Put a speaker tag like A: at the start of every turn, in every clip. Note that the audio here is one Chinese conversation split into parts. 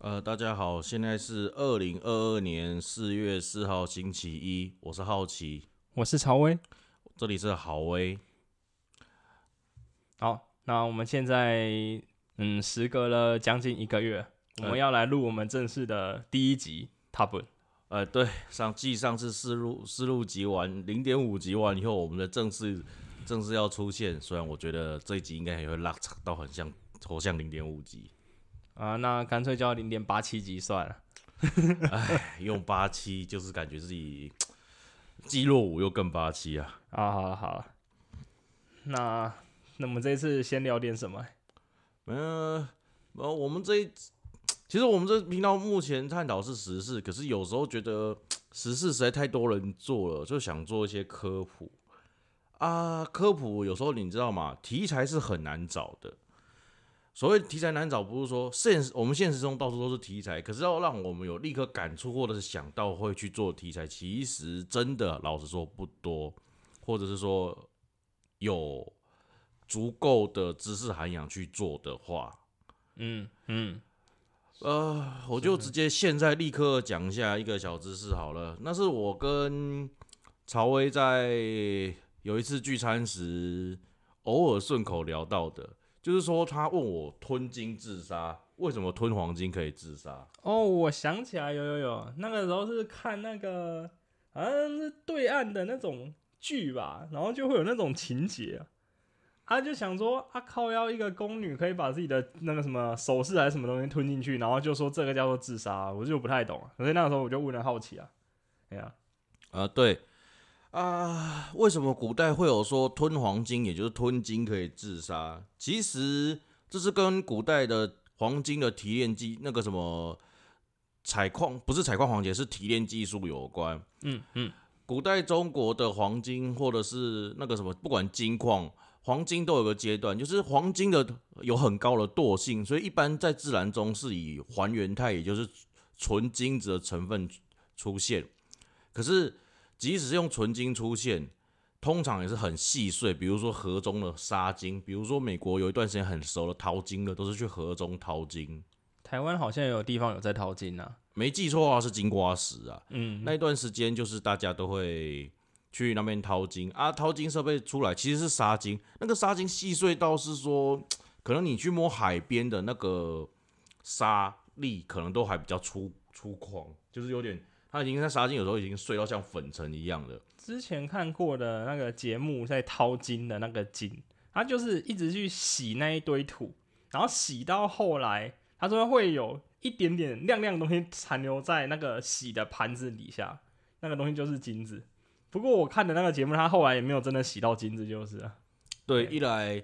A: 呃，大家好，现在是二零二二年四月四号星期一，我是好奇，
B: 我是曹威。
A: 这里是好威。
B: 好，那我们现在嗯，时隔了将近一个月，我们要来录我们正式的第一集 Top。
A: 呃，对，上继上次四录四录集完零点五集完以后，我们的正式正式要出现。虽然我觉得这一集应该也会拉长到很像，头像零点五集。
B: 啊，那干脆叫零点八七级算了。
A: 哎，用八七就是感觉自己肌肉舞又更八七啊！
B: 啊，好了好了，那那我们这次先聊点什么？
A: 嗯，呃，我们这一其实我们这频道目前探讨是时事，可是有时候觉得 时事实在太多人做了，就想做一些科普啊。科普有时候你知道吗？题材是很难找的。所谓题材难找，不是说现实我们现实中到处都是题材，可是要让我们有立刻感触或者是想到会去做题材，其实真的老实说不多，或者是说有足够的知识涵养去做的话，
B: 嗯嗯，
A: 呃，我就直接现在立刻讲一下一个小知识好了，那是我跟曹威在有一次聚餐时偶尔顺口聊到的。就是说，他问我吞金自杀，为什么吞黄金可以自杀？
B: 哦，我想起来，有有有，那个时候是看那个好像是对岸的那种剧吧，然后就会有那种情节，他就想说，啊靠，要一个宫女可以把自己的那个什么首饰还是什么东西吞进去，然后就说这个叫做自杀，我就不太懂，所以那个时候我就问了好奇啊，哎呀，
A: 啊对。啊，为什么古代会有说吞黄金，也就是吞金可以自杀？其实这是跟古代的黄金的提炼技，那个什么采矿，不是采矿黄金，是提炼技术有关。
B: 嗯嗯，
A: 古代中国的黄金或者是那个什么，不管金矿、黄金都有个阶段，就是黄金的有很高的惰性，所以一般在自然中是以还原态，也就是纯金子的成分出现。可是即使是用纯金出现，通常也是很细碎，比如说河中的沙金，比如说美国有一段时间很熟的淘金的，都是去河中淘金。
B: 台湾好像也有地方有在淘金啊，
A: 没记错的话是金瓜石
B: 啊。嗯，
A: 那一段时间就是大家都会去那边淘金啊，淘金设备出来其实是沙金，那个沙金细碎到是说，可能你去摸海边的那个沙粒，可能都还比较粗粗犷，就是有点。它已经在沙金有时候已经碎到像粉尘一样的。
B: 之前看过的那个节目在掏金的那个金，他就是一直去洗那一堆土，然后洗到后来，他说会有一点点亮亮的东西残留在那个洗的盘子底下，那个东西就是金子。不过我看的那个节目，他后来也没有真的洗到金子，就是。
A: 对，一来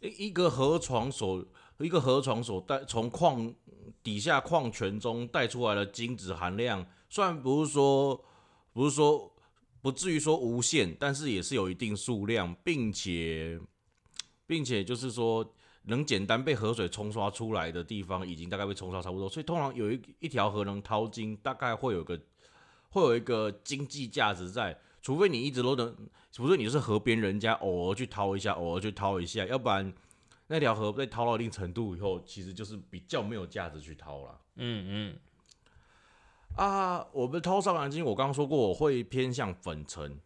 A: 一一个河床所一个河床所带从矿底下矿泉中带出来的金子含量。虽然不是说，不是说不至于说无限，但是也是有一定数量，并且，并且就是说，能简单被河水冲刷出来的地方，已经大概被冲刷差不多。所以通常有一一条河能淘金，大概会有个会有一个经济价值在，除非你一直都能，除非你是河边人家，偶尔去掏一下，偶尔去掏一下，要不然那条河被掏到一定程度以后，其实就是比较没有价值去掏了。
B: 嗯嗯。
A: 啊，我们掏上蓝金，我刚刚说过我会偏向粉尘。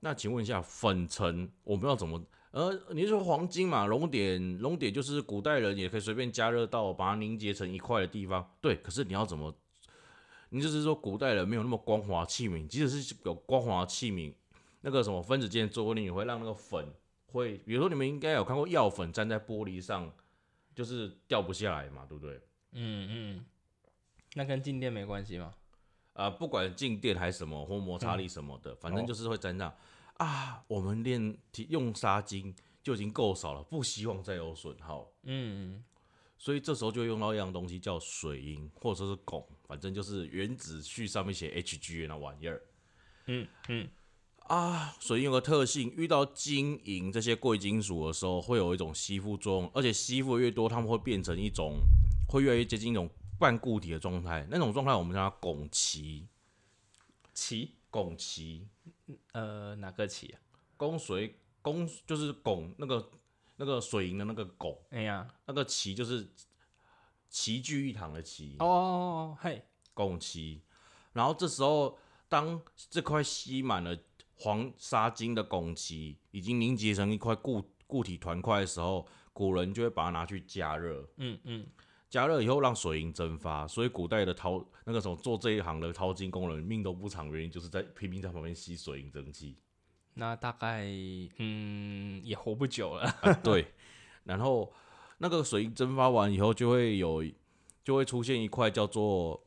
A: 那请问一下，粉尘我们要怎么？呃，你说黄金嘛，熔点，熔点就是古代人也可以随便加热到把它凝结成一块的地方。对，可是你要怎么？你就是说古代人没有那么光滑器皿，即使是有光滑器皿，那个什么分子间做力也会让那个粉会，比如说你们应该有看过药粉粘在玻璃上，就是掉不下来嘛，对不对？
B: 嗯嗯，那跟静电没关系吗？
A: 啊，不管静电还是什么或摩擦力什么的，反正就是会沾上。啊，我们练用纱巾就已经够少了，不希望再有损耗。
B: 嗯，
A: 所以这时候就用到一样东西叫水银或者说是汞，反正就是原子序上面写 Hg 那玩意儿。
B: 嗯嗯。
A: 啊，水银有个特性，遇到金银这些贵金属的时候，会有一种吸附作用，而且吸附越多，它们会变成一种，会越来越接近一种。半固体的状态，那种状态我们叫它汞齐。
B: 齐
A: 汞齐，
B: 呃，哪个齐啊？
A: 汞水汞就是汞那个那个水银的那个汞。
B: 哎呀，
A: 那个齐就是齐聚一堂的齐，
B: 哦，嘿，
A: 拱齐。然后这时候，当这块吸满了黄沙金的汞漆已经凝结成一块固固体团块的时候，古人就会把它拿去加热。
B: 嗯嗯，
A: 加热以后让水银蒸发，所以古代的淘那个什么做这一行的淘金工人命都不长，原因就是在拼命在旁边吸水银蒸汽。
B: 那大概嗯也活不久了。
A: 啊，对。然后那个水银蒸发完以后，就会有就会出现一块叫做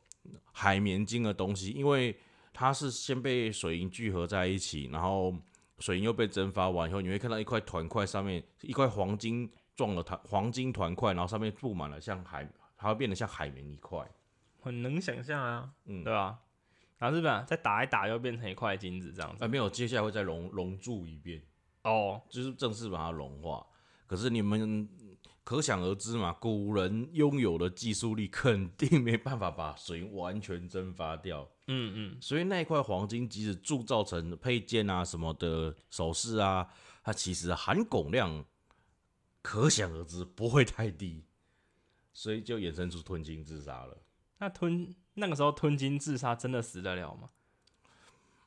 A: 海绵晶的东西，因为它是先被水银聚合在一起，然后水银又被蒸发完以后，你会看到一块团块上面一块黄金状的团黄金团块，然后上面布满了像海，它会变得像海绵一块。
B: 很能想象啊，
A: 嗯
B: 对吧？然后是吧？再打一打，又变成一块金子这样子。
A: 啊，没有，接下来会再熔熔铸一遍，
B: 哦，
A: 就是正式把它融化。可是你们可想而知嘛，古人拥有的技术力肯定没办法把水完全蒸发掉，
B: 嗯嗯，
A: 所以那一块黄金即使铸造成配件啊什么的首饰啊，它其实含汞量可想而知不会太低，所以就衍生出吞金自杀了。
B: 那吞那个时候吞金自杀真的死得了吗？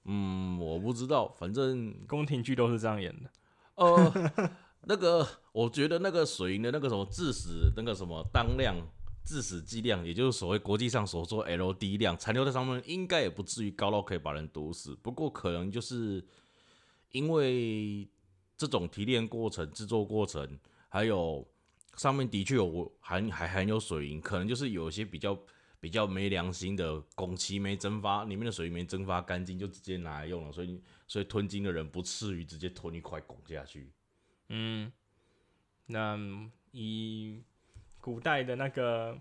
A: 嗯，我不知道，反正
B: 宫廷剧都是这样演的。
A: 呃，那个，我觉得那个水银的那个什么致死那个什么当量致死剂量，也就是所谓国际上所说 LD 量，残留在上面应该也不至于高到可以把人毒死。不过可能就是因为这种提炼过程、制作过程，还有上面的确有含还含有水银，可能就是有些比较比较没良心的汞漆没蒸发，里面的水没蒸发干净，就直接拿来用了，所以所以吞金的人不至于直接吞一块汞下去。
B: 嗯，那以古代的那个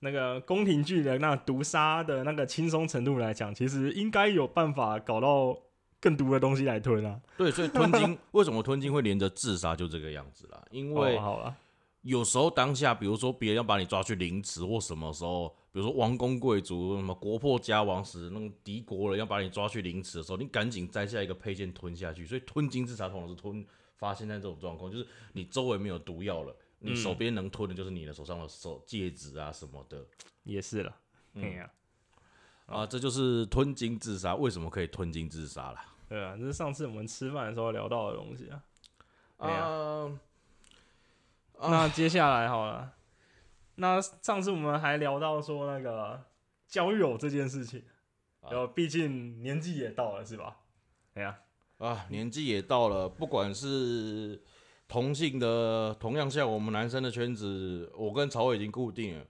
B: 那个宫廷剧的那毒杀的那个轻松程度来讲，其实应该有办法搞到更毒的东西来吞啊。
A: 对，所以吞金 为什么吞金会连着自杀就这个样子啦？因为
B: 哦、好了，
A: 有时候当下，比如说别人要把你抓去凌迟或什么时候，比如说王公贵族什么国破家亡时，那种敌国人要把你抓去凌迟的时候，你赶紧摘下一个配件吞下去。所以吞金自杀通常是吞发现在这种状况，就是你周围没有毒药了，你手边能吞的就是你的手上的手戒指啊什么的
B: 也是了。哎呀、
A: 啊，这就是吞金自杀为什么可以吞金自杀啦。
B: 对啊，这是上次我们吃饭的时候聊到的东西啊。
A: 啊，
B: 那接下来好了，那上次我们还聊到说那个交友这件事情，
A: 啊
B: 然后毕竟年纪也到了，是吧？哎呀，
A: 啊，年纪也到了，不管是同性的，同样像我们男生的圈子，我跟曹伟已经固定了。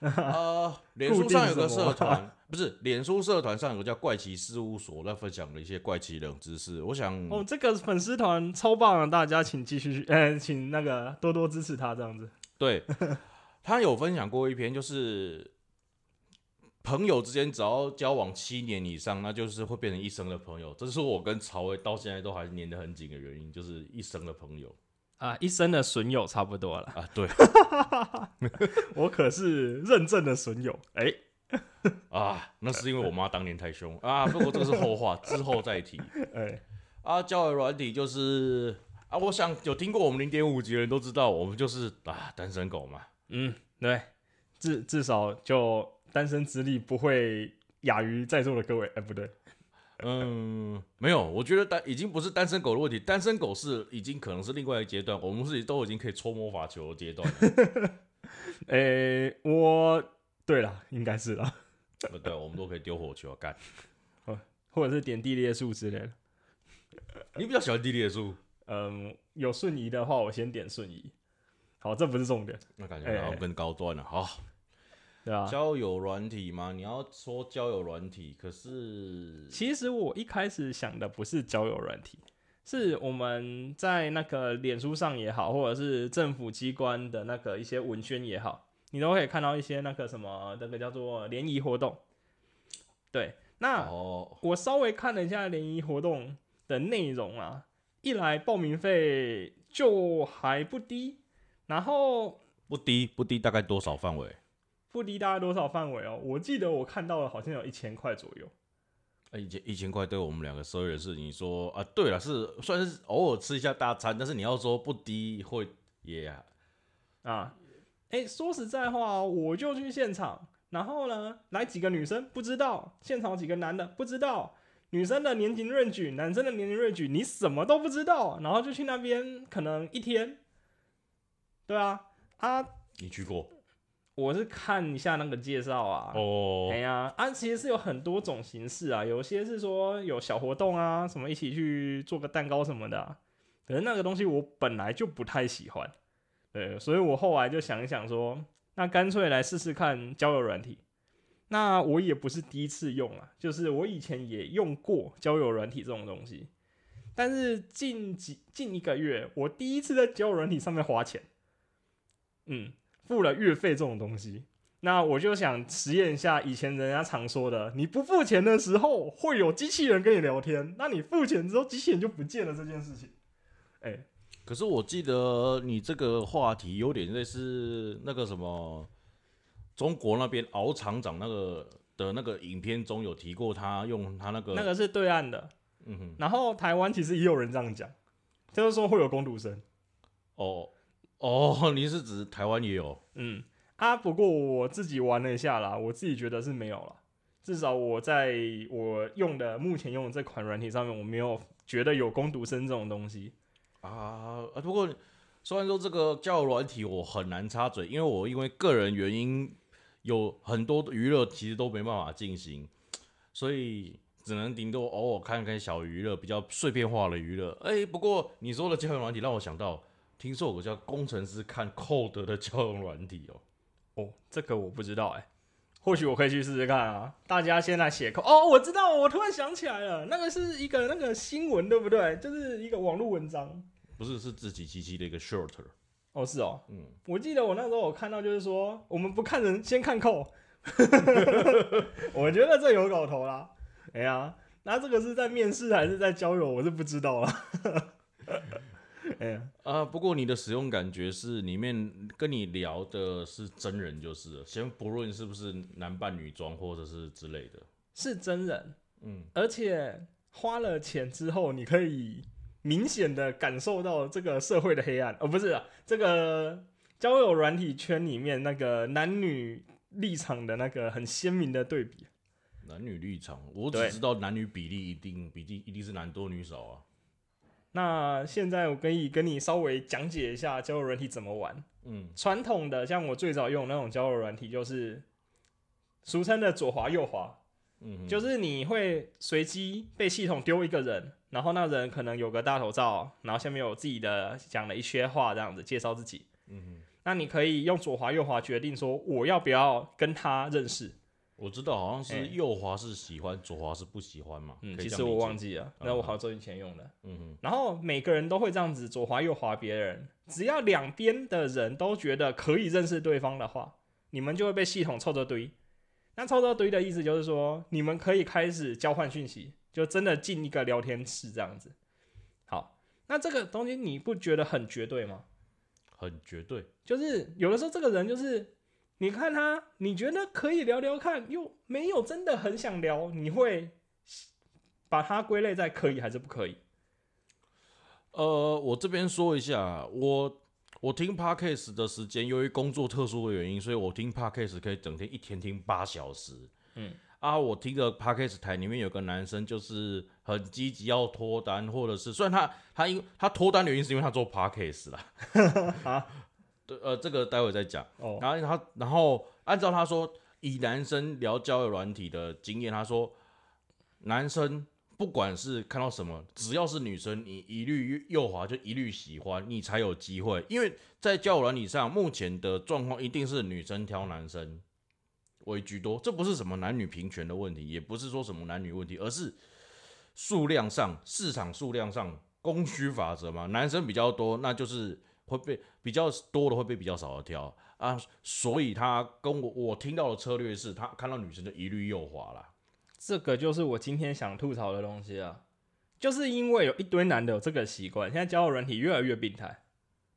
A: 啊，脸书上有个社团，不是脸书社团上有个叫怪奇事务所，在分享了一些怪奇冷知识。我想，
B: 哦，这个粉丝团超棒的，大家请继续，呃，请那个多多支持他这样子。
A: 对他有分享过一篇，就是朋友之间只要交往七年以上，那就是会变成一生的朋友。这是我跟曹薇到现在都还粘得很紧的原因，就是一生的朋友
B: 啊，一生的损友差不多了，
A: 啊。对
B: 我可是认证的损友。哎、
A: 啊，那是因为我妈当年太凶啊。不过这个是后话，之后再提。
B: 哎、
A: 啊，交友软体就是啊，我想有听过我们零点五级的人都知道，我们就是啊单身狗嘛。
B: 嗯，对，至至少就单身之力不会亚于在座的各位。哎、不对，
A: 嗯，没有，我觉得单已经不是单身狗的问题，单身狗是已经可能是另外一个阶段，我们是都已经可以搓魔法球的阶段了。
B: 哎、我对了，应该是了，
A: 呃对，我们都可以丢火球干。
B: 或者是点地裂术之类的。
A: 你比较喜欢地裂术，
B: 嗯，有瞬移的话，我先点瞬移。好，这不是重点，
A: 那感觉好像更高端了。好，
B: 对啊、
A: 交友软体吗？你要说交友软体，可是
B: 其实我一开始想的不是交友软体，是我们在那个脸书上也好，或者是政府机关的那个一些文宣也好，你都可以看到一些那个什么那个叫做联谊活动。对，那
A: 哦，
B: 我稍微看了一下联谊活动的内容啊，一来报名费就还不低，然后
A: 不低不低，大概多少范围？
B: 不低大概多少范围哦？我记得我看到了好像有一千块左右。
A: 呃一千一千块对我们两个社会人士，你说啊？对了，是算是偶尔吃一下大餐，但是你要说不低，会也
B: 啊，哎、说实在话哦，我就去现场，然后呢，来几个女生不知道，现场几个男的不知道，女生的年龄 range，男生的年龄 range，你什么都不知道，然后就去那边可能一天，对啊，啊，
A: 你去过？
B: 我是看一下那个介绍啊，
A: 哦。
B: 哎，呀，啊，其实是有很多种形式啊，有些是说有小活动啊，什么一起去做个蛋糕什么的啊、可是那个东西我本来就不太喜欢，对，所以我后来就想一想说，那干脆来试试看交友软体。那我也不是第一次用啊，就是我以前也用过交友软体这种东西，但是近几近一个月，我第一次在交友软体上面花钱，嗯，付了月费这种东西。那我就想实验一下以前人家常说的，你不付钱的时候会有机器人跟你聊天，那你付钱之后机器人就不见了这件事情。哎、
A: 可是我记得你这个话题有点类似那个什么，中国那边敖厂长那个的那个影片中有提过，他用他那个
B: 那个是对岸的，
A: 嗯哼，
B: 然后台湾其实也有人这样讲，就是说会有攻读生。
A: 哦哦，你是指台湾也有？
B: 嗯啊，不过我自己玩了一下啦，我自己觉得是没有了。至少我在我用的目前用的这款软体上面，我没有觉得有攻读生这种东西。
A: 啊，啊不过虽然说这个交友软体我很难插嘴，因为我因为个人原因有很多娱乐其实都没办法进行，所以只能顶多偶尔看看小娱乐，比较碎片化的娱乐。哎、不过你说的交友软体让我想到，听说有个叫工程师看 code 的交友软体哦。
B: 哦，这个我不知道哎、或许我可以去试试看啊。大家先来写扣哦，我知道，我突然想起来了，那个是一个那个新闻，对不对？就是一个网络文章。
A: 不是，是自己机器的一个 short，
B: 哦，是哦，
A: 嗯，
B: 我记得我那时候我看到，就是说我们不看人，先看扣。我觉得这有搞头啦。哎呀，那这个是在面试还是在交友，我是不知道啦。哎呀，
A: 啊，不过你的使用感觉是里面跟你聊的是真人就是了，先不论是不是男扮女装或者是之类的，
B: 是真人，
A: 嗯，
B: 而且花了钱之后，你可以明显的感受到这个社会的黑暗，哦，不是、啊、这个交友软体圈里面那个男女立场的那个很鲜明的对比。
A: 男女立场，我只知道男女比例一定比例一定是男多女少啊，
B: 那现在我可以跟你稍微讲解一下交友软体怎么玩。
A: 嗯，
B: 传统的像我最早用的那种交友软体，就是俗称的左滑右滑，
A: 嗯，
B: 就是你会随机被系统丢一个人，然后那人可能有个大头照，然后下面有自己的讲了一些话，这样子介绍自己。
A: 嗯，
B: 那你可以用左滑右滑决定说我要不要跟他认识。
A: 我知道好像
B: 哎
A: 是右滑是喜欢，左滑是不喜欢嘛，
B: 嗯，其实我忘记了，那我好久以前用的。
A: 嗯哼，
B: 然后每个人都会这样子左滑右滑别人，只要两边的人都觉得可以认识对方的话，你们就会被系统凑着堆。那凑着堆的意思就是说，你们可以开始交换讯息，就真的进一个聊天室这样子。好，那这个东西你不觉得很绝对吗？
A: 很绝对，
B: 就是有的时候这个人就是，你看他，你觉得可以聊聊看，又没有真的很想聊，你会把它归类在可以还是不可以？
A: 呃，我这边说一下，我我听 podcast 的时间，由于工作特殊的原因，所以我听 podcast 可以整天一天听八小时。
B: 嗯，
A: 啊，我听的 podcast 台里面有个男生，就是很积极要脱单，或者是虽然他他因他脱单的原因是因为他做 podcast 啦，
B: 啊，
A: 对，呃，这个待会再讲。
B: 哦，
A: 然后他，然后按照他说，以男生聊交友软体的经验，他说，男生不管是看到什么，只要是女生，你一律右滑就一律喜欢，你才有机会。因为在交友软体上，目前的状况一定是女生挑男生为居多，这不是什么男女平权的问题，也不是说什么男女问题，而是数量上、市场数量上供需法则嘛，男生比较多，那就是会被比较多的会被比较少的挑啊，所以他跟我我听到的策略是他看到女生就一律右滑啦。
B: 这个就是我今天想吐槽的东西啊，就是因为有一堆男的有这个习惯，现在交友软体越来越病态。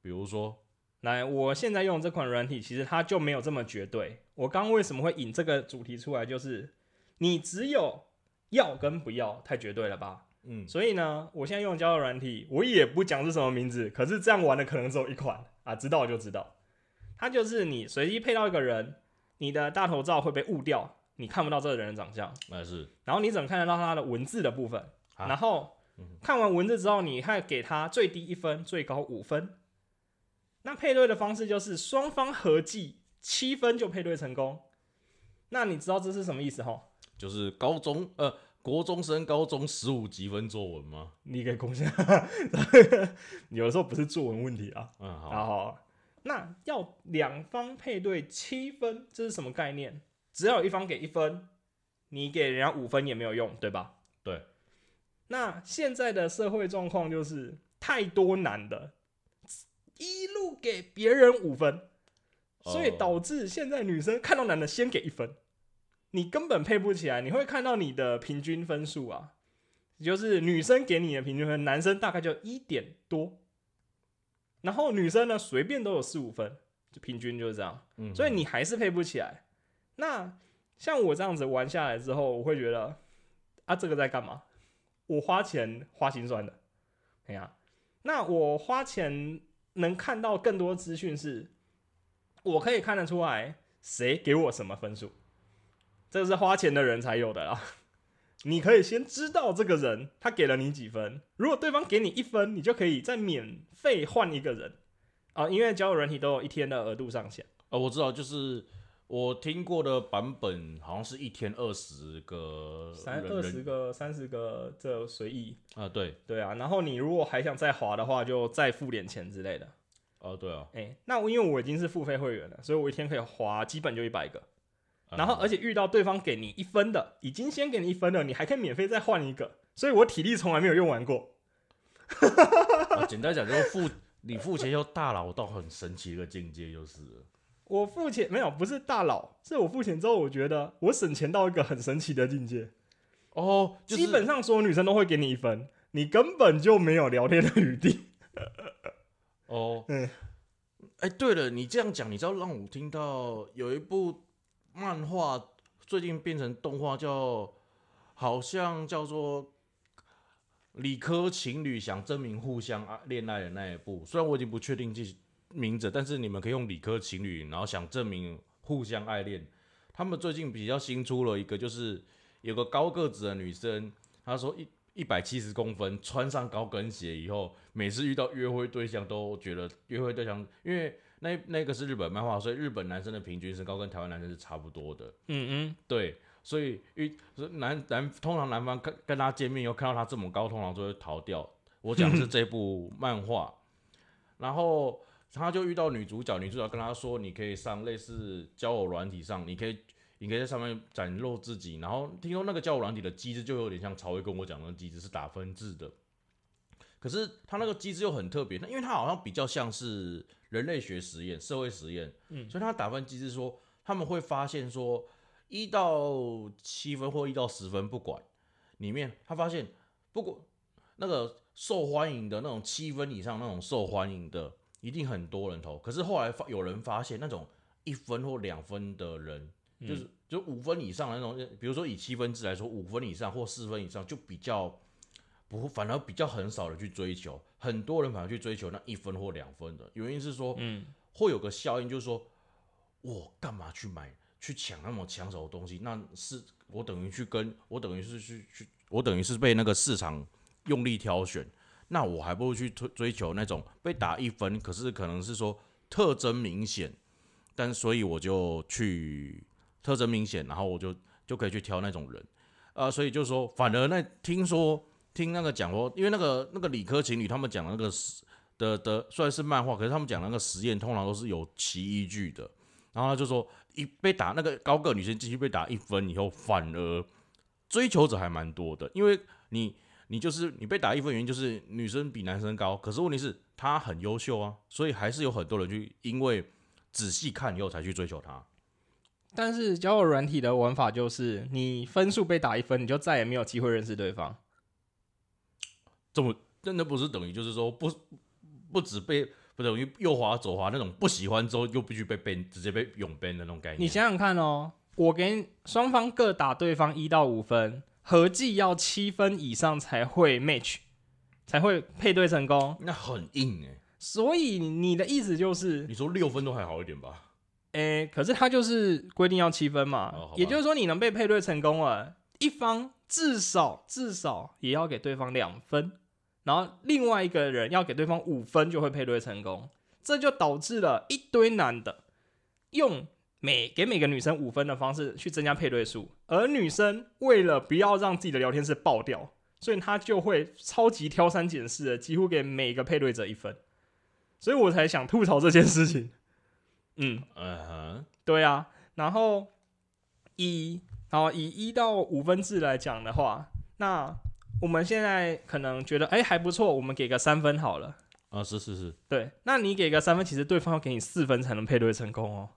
A: 比如说，
B: 来，我现在用这款软体，其实它就没有这么绝对。我刚刚为什么会引这个主题出来，就是你只有要跟不要，太绝对了吧？
A: 嗯，
B: 所以呢，我现在用交友软体，我也不讲是什么名字，可是这样玩的可能只有一款啊，知道就知道。它就是你随机配到一个人，你的大头照会被误掉，你看不到这个人的长相，
A: 那是
B: 然后你只能看得到他的文字的部分。
A: 啊
B: 然后看完文字之后，你还给他最低一分，最高五分。那配对的方式就是双方合计七分就配对成功。那你知道这是什么意思吼？
A: 就是高中呃国中升高中十五积分作文吗？
B: 你给贡献，有的时候不是作文问题啊。
A: 嗯，好，
B: 然后，那要两方配对七分，这是什么概念？只要有一方给一分，你给人家五分也没有用，对吧？
A: 对。
B: 那现在的社会状况就是太多男的，一路给别人五分，所以
A: 哦
B: 导致现在女生看到男的先给一分，你根本配不起来。你会看到你的平均分数啊，就是女生给你的平均分，男生大概就一点多，然后女生呢随便都有四五分，就平均就是这样。
A: 嗯，
B: 所以你还是配不起来。那像我这样子玩下来之后，我会觉得啊，这个在干嘛？我花钱花心酸的，哎呀，那我花钱能看到更多资讯是，我可以看得出来谁给我什么分数，这个是花钱的人才有的啦。你可以先知道这个人他给了你几分，如果对方给你一分，你就可以再免费换一个人啊，因为交友软体都有一天的额度上限。
A: 呃，我知道，就是我听过的版本，好像是一天二十个
B: 三
A: 人人
B: 二十个、三十个，这随意。
A: 啊，对，
B: 对啊，然后你如果还想再滑的话，就再付点钱之类的。
A: 哦，对啊，
B: 哎、那我因为我已经是付费会员了，所以我一天可以滑基本就一百个。
A: 啊
B: 然后而且遇到对方给你一分的，已经先给你一分了，你还可以免费再换一个，所以我体力从来没有用完过。
A: 啊简单讲就是付你付钱又大佬到很神奇的境界，就是了
B: 我付钱没有，不是大佬，是我付钱之后，我觉得我省钱到一个很神奇的境界。
A: 哦，就是
B: 基本上所有女生都会给你一分，你根本就没有聊天的余地。
A: 哦，
B: 嗯
A: 哎，对了，你这样讲，你知道让我听到有一部漫画最近变成动画叫，好像叫做理科情侣想证明互相爱恋爱的那一部，虽然我已经不确定这名字，但是你们可以用理科情侣，然后想证明互相爱恋。他们最近比较新出了一个，就是有个高个子的女生，她说一一百七十公分，穿上高跟鞋以后，每次遇到约会对象都觉得约会对象，因为那那个是日本漫画，所以日本男生的平均身高跟台湾男生是差不多的。
B: 嗯嗯，
A: 对，所以遇所以男男通常男方跟跟他见面以后看到他这么高，通常就会逃掉。我讲的是这部漫画，然后他就遇到女主角，女主角跟他说，你可以上类似交友软体上，你可以你可以在上面展露自己。然后听说那个交友软体的机制就有点像曹威跟我讲的机制是打分制的，可是他那个机制又很特别，那因为它好像比较像是人类学实验、社会实验，
B: 嗯
A: 所以他打分机制说他们会发现说一到七分或一到十分不管，里面他发现不管那个受欢迎的那种七分以上那种受欢迎的，一定很多人投。可是后来发有人发现那种一分或两分的人，就是就五分以上的那种，比如说以七分制来说，五分以上或四分以上就比较不，反而比较很少人去追求，很多人反而去追求那一分或两分的。原因是说，
B: 嗯，
A: 会有个效应，就是说我干嘛去买去抢那么抢手的东西？那是我等于去跟我等于是去去，我等于是被那个市场用力挑选。那我还不如去追追求那种被打一分，可是可能是说特征明显，但所以我就去特征明显，然后我就就可以去挑那种人，啊、所以就说反而那听说听那个讲说，因为那个那个理科情侣他们讲那个实的的虽然是漫画，可是他们讲那个实验通常都是有其依据的，然后他就说一被打那个高个女生进去被打一分以后，反而追求者还蛮多的，因为你你就是你被打一分原因就是女生比男生高，可是问题是她很优秀啊，所以还是有很多人去因为仔细看以后才去追求她。
B: 但是交友软体的玩法就是，你分数被打一分，你就再也没有机会认识对方。
A: 这么真的不是等于就是说不不止被不等于右滑左滑那种不喜欢之后又必须被 ban 直接被永 ban 的那种概念。
B: 你想想看哦，我给双方各打对方一到五分，合计要七分以上才会 match，才会配对成功。
A: 那很硬哎、
B: 所以你的意思就是，
A: 你说六分都还好一点吧？
B: 诶、可是他就是规定要七分嘛，
A: 哦
B: 也就是说你能被配对成功了，一方至少至少也要给对方两分，然后另外一个人要给对方五分就会配对成功，这就导致了一堆男的用每给每个女生五分的方式去增加配对数，而女生为了不要让自己的聊天室爆掉，所以她就会超级挑三拣四的，几乎给每个配对者一分，所以我才想吐槽这件事情。嗯，
A: 嗯哼，
B: 对啊，然后以然后以一到五分制来讲的话，那我们现在可能觉得哎还不错，我们给个三分好了。
A: 啊，是是是，
B: 对，那你给个三分，其实对方要给你四分才能配对成功哦。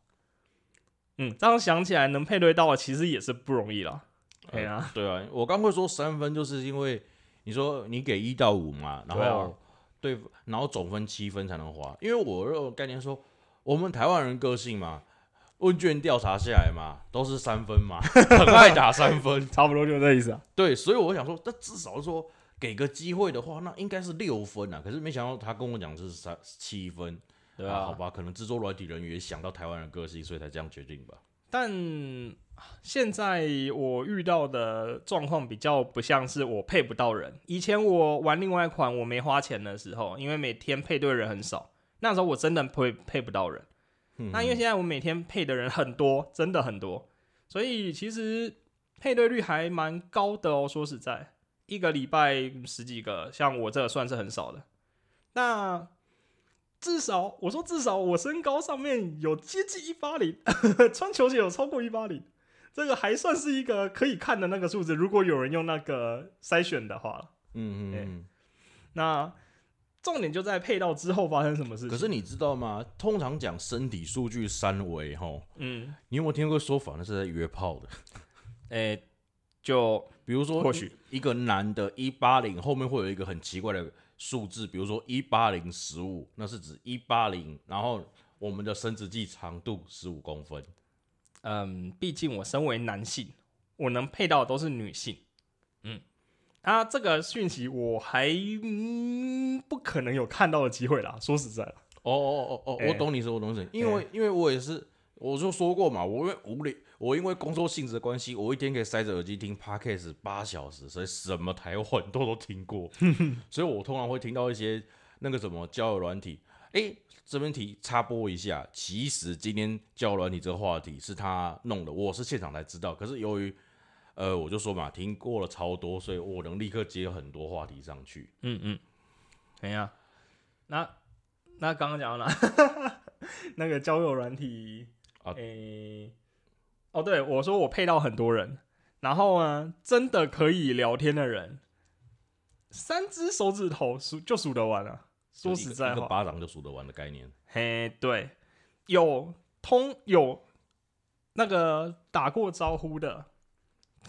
B: 嗯，这样想起来，能配对到的其实也是不容易了。对啊，
A: 对啊，我刚会说三分，就是因为你说你给一到五嘛，然
B: 对啊
A: 后对，然后总分七分才能花，因为我有概念说，我们台湾人个性嘛，问卷调查下来嘛，都是三分嘛，很爱打三分，
B: 差不多就这意思啊。
A: 对，所以我想说，那至少说给个机会的话，那应该是六分啊，可是没想到他跟我讲是三七分，
B: 对
A: 啊，好吧，可能制作软体人员也想到台湾人个性，所以才这样决定吧。
B: 但现在我遇到的状况比较不像是我配不到人。以前我玩另外一款我没花钱的时候，因为每天配对人很少，那时候我真的配配不到人。
A: 嗯
B: 那因为现在我每天配的人很多，真的很多，所以其实配对率还蛮高的哦。说实在，一个礼拜十几个，像我这个算是很少的。那至少我说至少我身高上面有接近一八零，穿球鞋有超过一八零，这个还算是一个可以看的那个数字。如果有人用那个筛选的话，
A: 嗯嗯。
B: 那重点就在配到之后发生什么事情。
A: 可是你知道吗？通常讲身体数据三维，吼，
B: 嗯，
A: 你有没有听过说法？那是在约炮的。
B: 诶、就
A: 比如说，
B: 或许
A: 一个男的一八零后面会有一个很奇怪的数字，比如说一八零十五，那是指一八零，然后我们的生殖器长度十五公分。
B: 嗯，毕竟我身为男性，我能配到的都是女性。嗯，啊，这个讯息我还、嗯、不可能有看到的机会啦。说实在的，
A: 哦哦哦哦，
B: 哎
A: 我懂你说，我懂你说，因为、因为我也是，我就说过嘛，我因为无聊，我因为工作性质的关系，我一天可以塞着耳机听 podcast 八小时，所以什么台湾都都听过，所以我通常会听到一些那个什么交友软体。诶，这边提插播一下，其实今天交友软体这个话题是他弄的，我是现场才知道。可是由于呃，我就说嘛，听过了超多，所以我能立刻接很多话题上去。
B: 嗯嗯，怎样？那那刚刚讲到哪？那个交友软体
A: 啊
B: 诶、哦，对我说我配到很多人，然后呢，真的可以聊天的人，三只手指头数就数得完了。说实在话，
A: 巴掌就数得完的概念。
B: 嘿，对，有通有那个打过招呼的，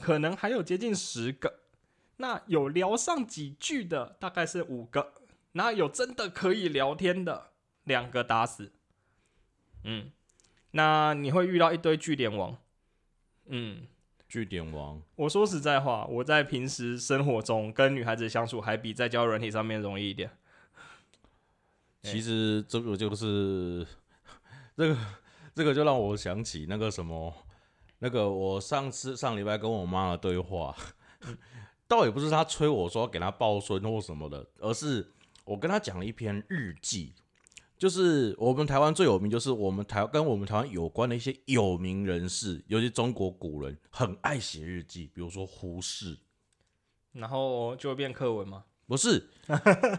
B: 可能还有接近十个。那有聊上几句的，大概是五个。那有真的可以聊天的，两个打死。嗯，那你会遇到一堆据点王。嗯，
A: 据点王，
B: 我说实在话，我在平时生活中跟女孩子相处，还比在交友软体上面容易一点。
A: 其实这个就是这个这个就让我想起那个什么，那个我上次上礼拜跟我妈的对话，倒也不是她催我说给她抱孙或什么的，而是我跟她讲了一篇日记，就是我们台湾最有名，就是我们台跟我们台湾有关的一些有名人士，尤其中国古人很爱写日记，比如说胡适。
B: 然后就会变课文吗？
A: 不是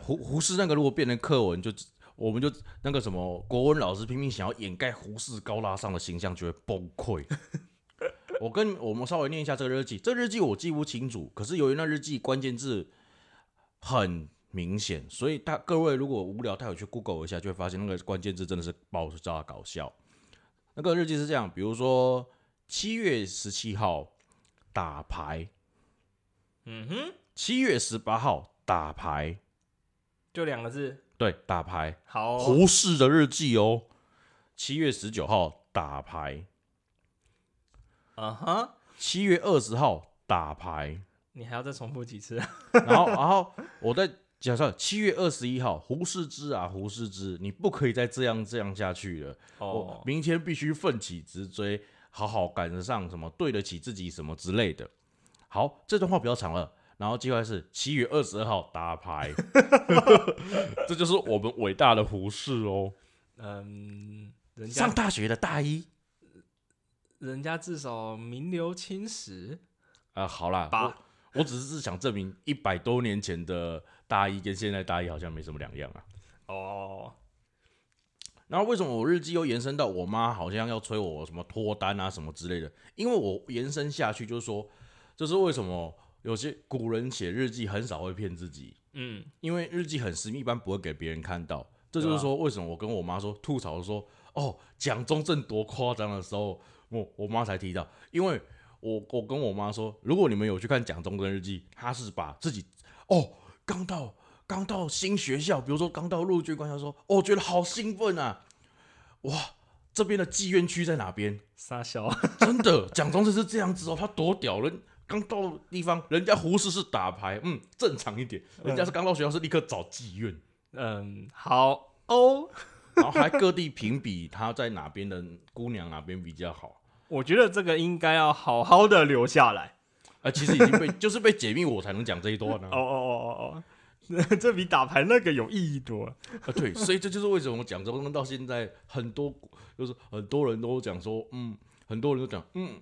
A: 胡胡适那个，如果变成课文，就我们就那个什么国文老师拼命想要掩盖胡适高大上的形象，就会崩溃。我跟我们稍微念一下这个日记，这个日记我记不清楚，可是由于那日记关键字很明显，所以大各位如果无聊，太有去 Google 一下，就会发现那个关键字真的是爆炸搞笑。那个日记是这样，比如说七月十七号打牌，
B: 嗯哼，
A: 七月十八号打牌，
B: 就两个字。
A: 对，打牌。
B: 好哦、
A: 胡适的日记哦，七月十九号打牌，
B: 啊哈，
A: 七月二十号打牌，
B: 你还要再重复几次？
A: 然后然后我再假设七月二十一号，胡适之啊，胡适之，你不可以再这样这样下去了。我
B: 哦，
A: 明天必须奋起直追，好好赶得上什么，对得起自己什么之类的。好，这段话比较长了。然后接下来是七月二十二号打牌，这就是我们伟大的胡适哦。
B: 嗯，人家
A: 上大学的大一
B: 人家至少名留青史
A: 啊、好啦，我我只是想证明一百多年前的大一跟现在大一好像没什么两样啊。
B: 哦，
A: 然后为什么我日记又延伸到我妈好像要催我什么脱单啊什么之类的？因为我延伸下去就是说，这是为什么有些古人写日记很少会骗自己，
B: 嗯，
A: 因为日记很私密，一般不会给别人看到。这就是说，为什么我跟我妈说吐槽说，哦，蒋中正多夸张的时候，我我妈才提到，因为我我跟我妈说，如果你们有去看蒋中正日记，他是把自己哦刚到刚到新学校，比如说刚到陆军官校说，哦，觉得好兴奋啊，哇，这边的妓院区在哪边？
B: 傻笑，
A: 真的，蒋中正是这样子哦，他多屌人。刚到地方，人家胡适是打牌，嗯，正常一点。人家是刚到学校是立刻找妓院，
B: 嗯，好哦，
A: 然后还各地评比他在哪边的姑娘哪边比较好。
B: 我觉得这个应该要好好的留下来。
A: 啊，其实已经被 就是被解密，我才能讲这一段呢、
B: 哦哦哦哦哦，这比打牌那个有意义多了。
A: 啊，对，所以这就是为什么讲中正到现在很多就是很多人都讲说，嗯，很多人都讲，嗯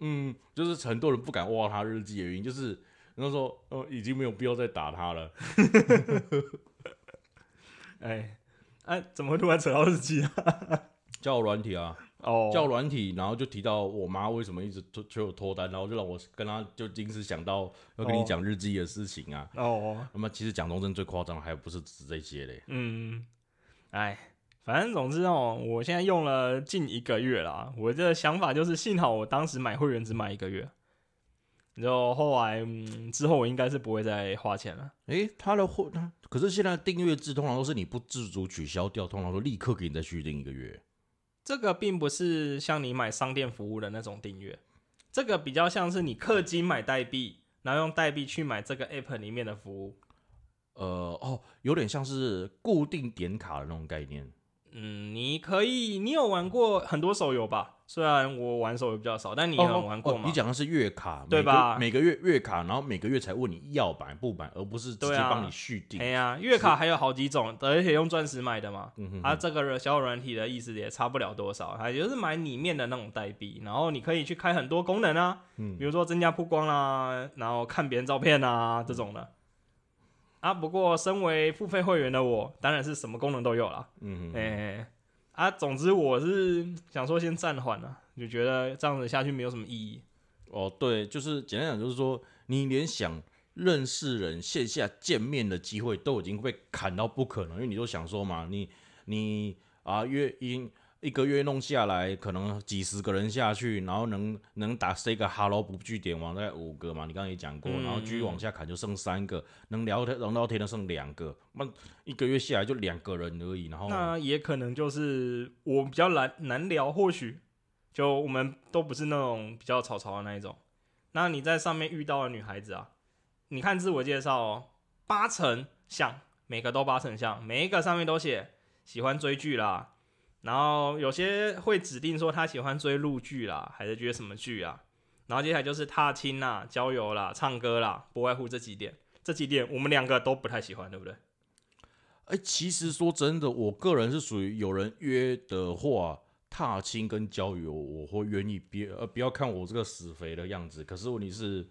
A: 嗯，就是很多人不敢挖他日记的原因，就是然后说，哦，已经没有必要再打他了。
B: 哎，哎、怎么会突然扯到日记啊？
A: 交友软体啊，
B: 哦，
A: 交友软体，然后就提到我妈为什么一直催催我脱单，然后就让我跟她就临时想到要跟你
B: 哦
A: 讲日记的事情啊。
B: 哦，
A: 那么其实蒋中正最夸张的还不是指这些嘞，
B: 嗯，哎，反正总之哦，我现在用了近一个月啦。我的想法就是，幸好我当时买会员只买一个月，然后后来嗯之后我应该是不会再花钱了。
A: 诶，他的货，他可是现在订阅制通常都是你不自主取消掉，通常都立刻给你再续订一个月。
B: 这个并不是像你买商店服务的那种订阅，这个比较像是你氪金买代币，然后用代币去买这个 app 里面的服务。
A: 呃，哦，有点像是固定点卡的那种概念。
B: 嗯，你可以，你有玩过很多手游吧？虽然我玩手游比较少，但你有玩过吗？
A: 哦你讲的是月卡，
B: 对吧
A: 每个？月月卡，然后每个月才问你要买不买，而不是直接帮你续订。
B: 哎呀，月卡还有好几种，而且用钻石买的嘛。
A: 嗯哼
B: 它、这个小软体的意思也差不了多少，它就是买里面的那种代币，然后你可以去开很多功能啊，
A: 嗯
B: 比如说增加曝光啦，然后看别人照片啊这种的。啊，不过身为付费会员的我，当然是什么功能都有啦。
A: 嗯哼
B: 哎、啊，总之我是想说先暂缓了，就觉得这样子下去没有什么意义。
A: 哦，对，就是简单讲，就是说你连想认识人、线下见面的机会都已经被砍到不可能，因为你就想说嘛，你你啊约已经一个月弄下来，可能几十个人下去，然后能能打 say 个 hello 不据点王大概五个嘛，你刚刚也讲过，
B: 嗯
A: 然后继续往下砍就剩三个，能聊天能聊天的剩两个，那一个月下来就两个人而已，然后
B: 那也可能就是我比较难难聊，或许就我们都不是那种比较吵吵的那一种。那你在上面遇到的女孩子啊，你看自我介绍哦，八成像，每个都八成像，每一个上面都写喜欢追剧啦，然后有些会指定说他喜欢追陆剧啦，还是追什么剧啊，然后接下来就是踏青啦、郊游啦、唱歌啦，不外乎这几点。这几点我们两个都不太喜欢，对不对？
A: 哎、其实说真的，我个人是属于有人约的话，踏青跟郊游，我会愿意别呃不要看我这个死肥的样子，可是问题是，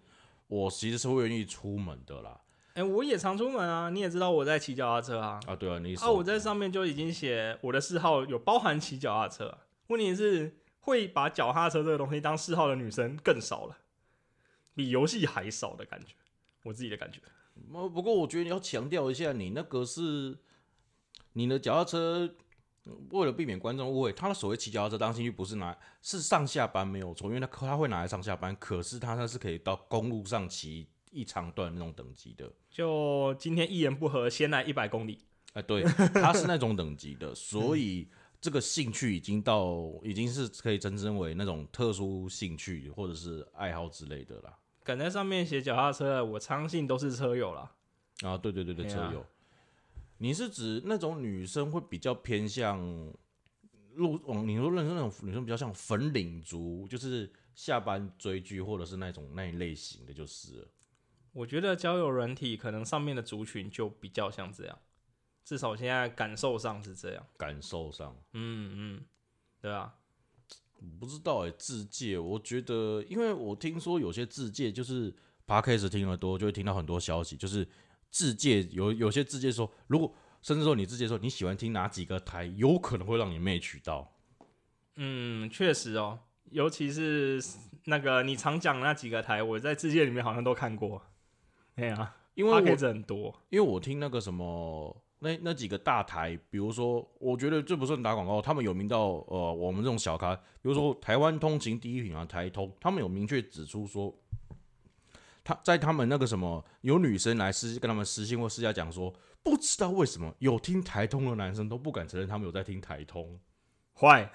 A: 我其实是会愿意出门的啦。
B: 哎、我也常出门啊，你也知道我在骑脚踏车啊。
A: 啊，对啊，你
B: 啊，我在上面就已经写我的嗜好有包含骑脚踏车啊、问题是会把脚踏车这个东西当嗜好的女生更少了，比游戏还少的感觉，我自己的感觉。
A: 呃不过我觉得你要强调一下，你那个是你的脚踏车。为了避免观众误会，他的所谓骑脚踏车当兴趣不是拿是上下班没有错，因为他他会拿来上下班，可是他那是可以到公路上骑一长段那种等级的。
B: 就今天一言不合，先来一百公里。
A: 哎，对，他是那种等级的，所以这个兴趣已经到，已经是可以增称为那种特殊兴趣或者是爱好之类的啦。
B: 敢在上面写脚踏车的，我相信都是车友啦。
A: 啊，对对对对，车友，你是指那种女生会比较偏向路往你说认识那种女生比较像粉领族，就是下班追剧或者是那种那一类型的，就是了
B: 我觉得交友软体可能上面的族群就比较像这样，至少现在感受上是这样。
A: 感受上。
B: 嗯嗯，对啊，
A: 我不知道哎、自介，我觉得，因为我听说有些自介就是 podcast 听得多，就会听到很多消息，就是自介有有些自介说，如果甚至说你自介说你喜欢听哪几个台，有可能会让你妹取到。
B: 嗯，确实哦，尤其是那个你常讲那几个台，我在字介里面好像都看过。哎呀，
A: 因为我
B: 很多，
A: 因为我听那个什么那那几个大台，比如说，我觉得这不算打广告，他们有名到呃我们这种小咖，比如说台湾通勤第一品啊台通，他们有明确指出说，他在他们那个什么有女生来私跟他们私信或私下讲说，不知道为什么有听台通的男生都不敢承认他们有在听台通，
B: 坏。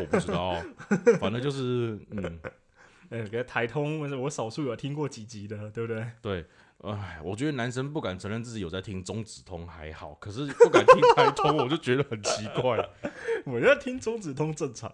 A: 我不知道，反正就是嗯
B: 呃，给台通，我少数有听过几集的，对不对？
A: 对。哎，我觉得男生不敢承认自己有在听中子通还好，可是不敢听台通，我就觉得很奇怪。
B: 我觉得听中子通正常。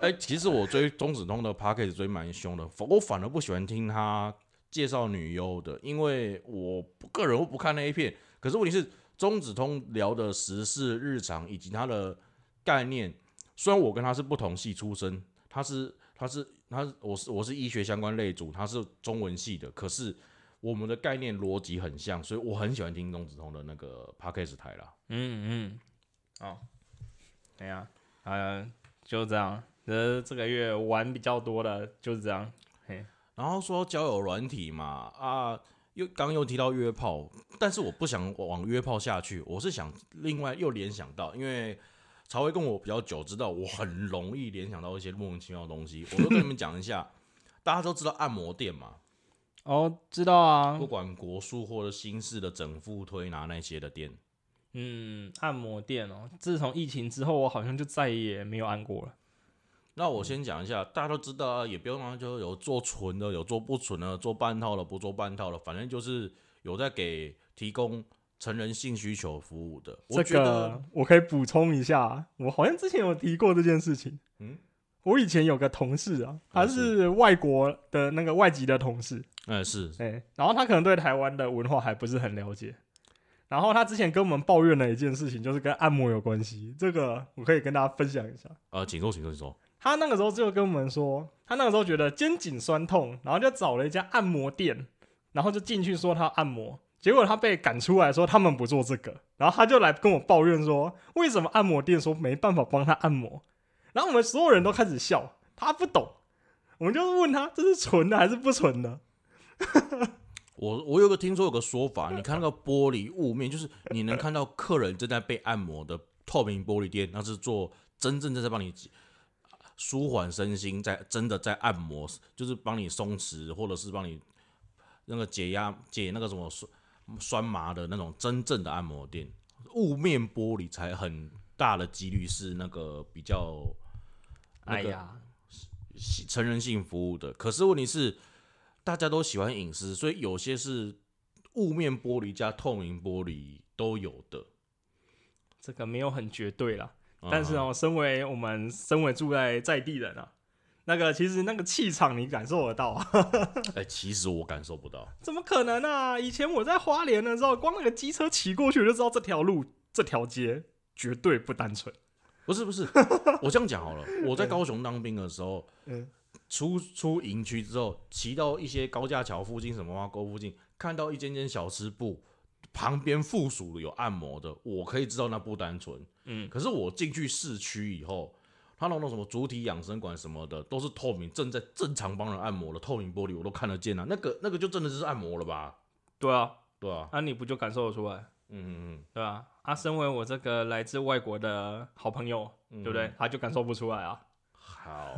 A: 哎、其实我追中子通的 p a c k a g e 追蛮凶的，我反而不喜欢听他介绍女优的，因为我个人我不看那一片。可是问题是，中子通聊的时事、日常以及他的概念，虽然我跟他是不同系出身，他是他是他是我是我是医学相关类组，他是中文系的，可是我们的概念逻辑很像，所以我很喜欢听钟子通的那个 p a c k a g e 台啦。
B: 嗯嗯，哦，对呀，呃，就这样。呃，这个月玩比较多的就是这样。
A: 嘿然后说交友软体嘛，啊，又刚又提到约炮，但是我不想往约炮下去，我是想另外又联想到，因为曹威跟我比较久，知道我很容易联想到一些莫名其妙的东西，我都跟你们讲一下。大家都知道按摩店嘛，
B: 哦，知道啊
A: 不。管国术或者新式的整腹推拿那些的店，
B: 嗯，按摩店哦，自从疫情之后，我好像就再也没有按过了。
A: 那我先讲一下，大家都知道啊，也不用让就有做纯的，有做不纯的，做半套的，不做半套的，反正就是有在给提供成人性需求服务的。我
B: 这
A: 觉得
B: 个我可以补充一下，我好像之前有提过这件事情。
A: 嗯，
B: 我以前有个同事啊，他
A: 啊
B: 是外国的那个外籍的同事，
A: 嗯，是
B: 哎、然后他可能对台湾的文化还不是很了解。然后他之前跟我们抱怨了一件事情，就是跟按摩有关系。这个我可以跟大家分享一下。
A: 呃，请说，请说，请说。
B: 他那个时候就跟我们说，他那个时候觉得肩颈酸痛，然后就找了一家按摩店，然后就进去说他按摩，结果他被赶出来说他们不做这个，然后他就来跟我抱怨说，为什么按摩店说没办法帮他按摩，然后我们所有人都开始笑，他不懂，我们就问他这是纯的还是不纯的，
A: 我我有个听说有个说法，你看那个玻璃雾面，就是你能看到客人正在被按摩的透明玻璃店，那是做真正在帮你舒缓身心，在真的在按摩，就是帮你松弛，或者是帮你那个解压解那个什么酸酸麻的那种真正的按摩店。雾面玻璃才很大的几率是那个比较那个
B: 哎呀，
A: 成人性服务的。可是问题是，大家都喜欢隐私，所以有些是雾面玻璃加透明玻璃都有的。
B: 这个没有很绝对啦。
A: 啊
B: 但是哦，身为我们身为住在在地人啊，那个其实那个气场你感受得到啊。
A: 哎、其实我感受不到。
B: 怎么可能啊？以前我在花莲的时候，光那个机车骑过去，我就知道这条路、这条街绝对不单纯。
A: 不是不 是，我这样讲好了。我在高雄当兵的时候，
B: 嗯
A: 出出营区之后，骑到一些高架桥附近、什么花沟附近，看到一间间小吃部，旁边附属有按摩的，我可以知道那不单纯。
B: 嗯，
A: 可是我进去市区以后，他那种什么主体养生馆什么的，都是透明，正在正常帮人按摩的透明玻璃，我都看得见啊。那个那个就真的是按摩了吧？
B: 对啊，
A: 对啊，
B: 那、你不就感受得出来，
A: 嗯嗯嗯
B: 对啊、啊？身为我这个来自外国的好朋友，
A: 嗯，
B: 对不对？他就感受不出来啊。
A: 好，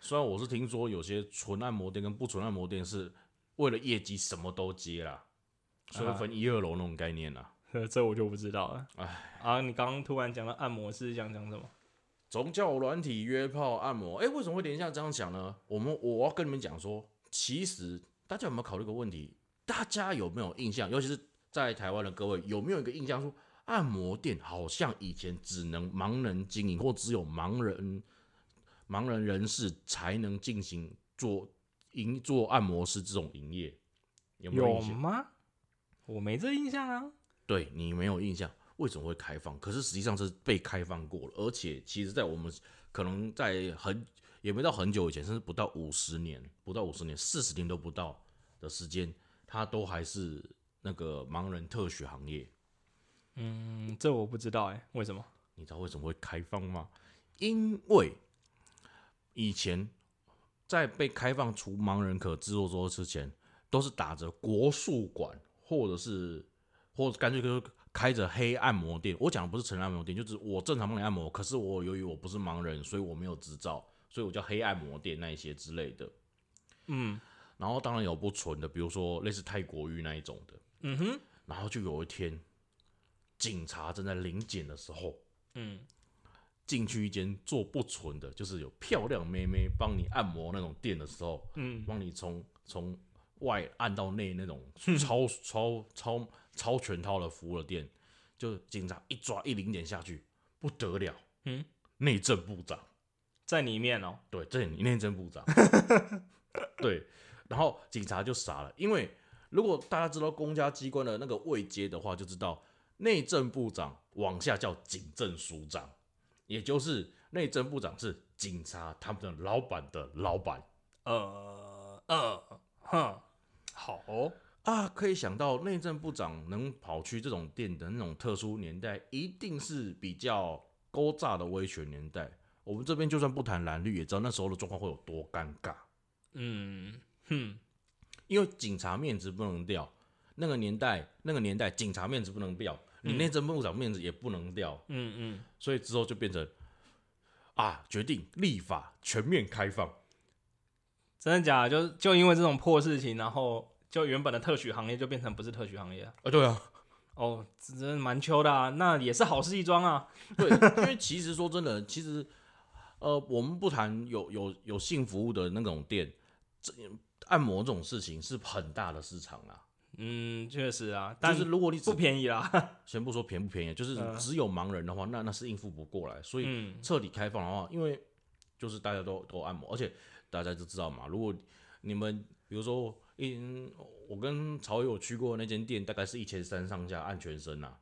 A: 虽然我是听说有些纯按摩店跟不纯按摩店是为了业绩什么都接啦，所以
B: 啊
A: 分一二楼那种概念啦。
B: 呃 这我就不知道了。
A: 哎，
B: 啊，你刚刚突然讲到按摩是想讲什么？
A: 从叫软体、约炮、按摩，哎、为什么会联想这样讲呢？我们我要跟你们讲说，其实大家有没有考虑个问题？大家有没有印象？尤其是在台湾的各位有没有一个印象说，按摩店好像以前只能盲人经营，或只有盲人盲人人士才能进行做营做按摩师这种营业？有没有
B: 有
A: 印象？
B: 吗？我没这印象啊。
A: 对你没有印象，为什么会开放？可是实际上是被开放过了，而且其实，在我们可能在很也没到很久以前，甚至不到五十年，不到五十年，四十年都不到的时间，它都还是那个盲人特许行业。
B: 嗯，这我不知道哎、为什么？
A: 你知道为什么会开放吗？因为以前在被开放除盲人可制作桌之前，都是打着国术馆，或者是或者干脆就是开着黑按摩店。我讲的不是成人按摩店，就是我正常帮你按摩，可是我由于我不是盲人，所以我没有执照，所以我叫黑按摩店那一些之类的。
B: 嗯
A: 然后当然有不纯的，比如说类似泰国浴那一种的。
B: 嗯哼，
A: 然后就有一天，警察正在临检的时候，
B: 嗯
A: 进去一间做不纯的，就是有漂亮妹妹帮你按摩那种店的时候，
B: 嗯，
A: 帮你从从外按到内那种超超超超全套的服务的店，就警察一抓一零点下去，不得了，
B: 嗯，
A: 内政部长，
B: 在里面哦、
A: 对，这里内政部长，对，然后警察就傻了，因为如果大家知道公家机关的那个位阶的话，就知道内政部长往下叫警政署长，也就是内政部长是警察他们的老板的老板。
B: 呃呃哼，好哦、
A: 啊。可以想到内政部长能跑去这种店的那种特殊年代，一定是比较勾诈的威权年代。我们这边就算不谈蓝绿，也知道那时候的状况会有多尴尬。
B: 嗯哼，
A: 因为警察面子不能掉，那个年代，那个年代警察面子不能掉，你内政部长面子也不能掉，
B: 嗯嗯，
A: 所以之后就变成啊，决定立法全面开放。
B: 真的假的？就就因为这种破事情，然后就原本的特许行业就变成不是特许行业啊
A: 啊，对啊，
B: 哦，真的蛮秋的啊，那也是好事一桩啊。
A: 对，因为其实说真的，其实呃，我们不谈有有有性服务的那种店，这按摩这种事情是很大的市场啊。
B: 嗯，确实啊，
A: 但
B: 但
A: 是如果你只
B: 不便宜啦。
A: 先不说便不便宜，就是
B: 嗯
A: 只有盲人的话，那那是应付不过来，所以
B: 嗯
A: 彻底开放的话，因为就是大家都都按摩，而且大家都知道嘛，如果你们比如说，嗯，我跟曹友去过那间店，大概是一千三上下按全身呐、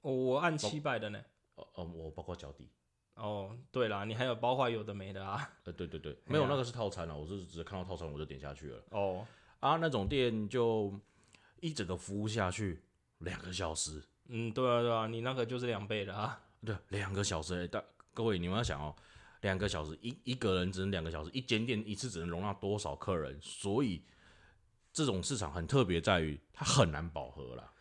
B: 我我按七百的呢。
A: 哦哦，我包括脚底，
B: 哦，对啦，你还有包括有的没的啊。
A: 呃，对对对，没有那个是套餐了，我是直接看到套餐我就点下去了。
B: 哦，
A: 啊，那种店就一整个服务下去两个小时，
B: 嗯，对啊对啊，你那个就是两倍的啊。
A: 对，两个小时、欸，大各位你们要想哦，两个小时一一个人只能两个小时，一间店一次只能容纳多少客人，所以这种市场很特别在于它很难饱和啦。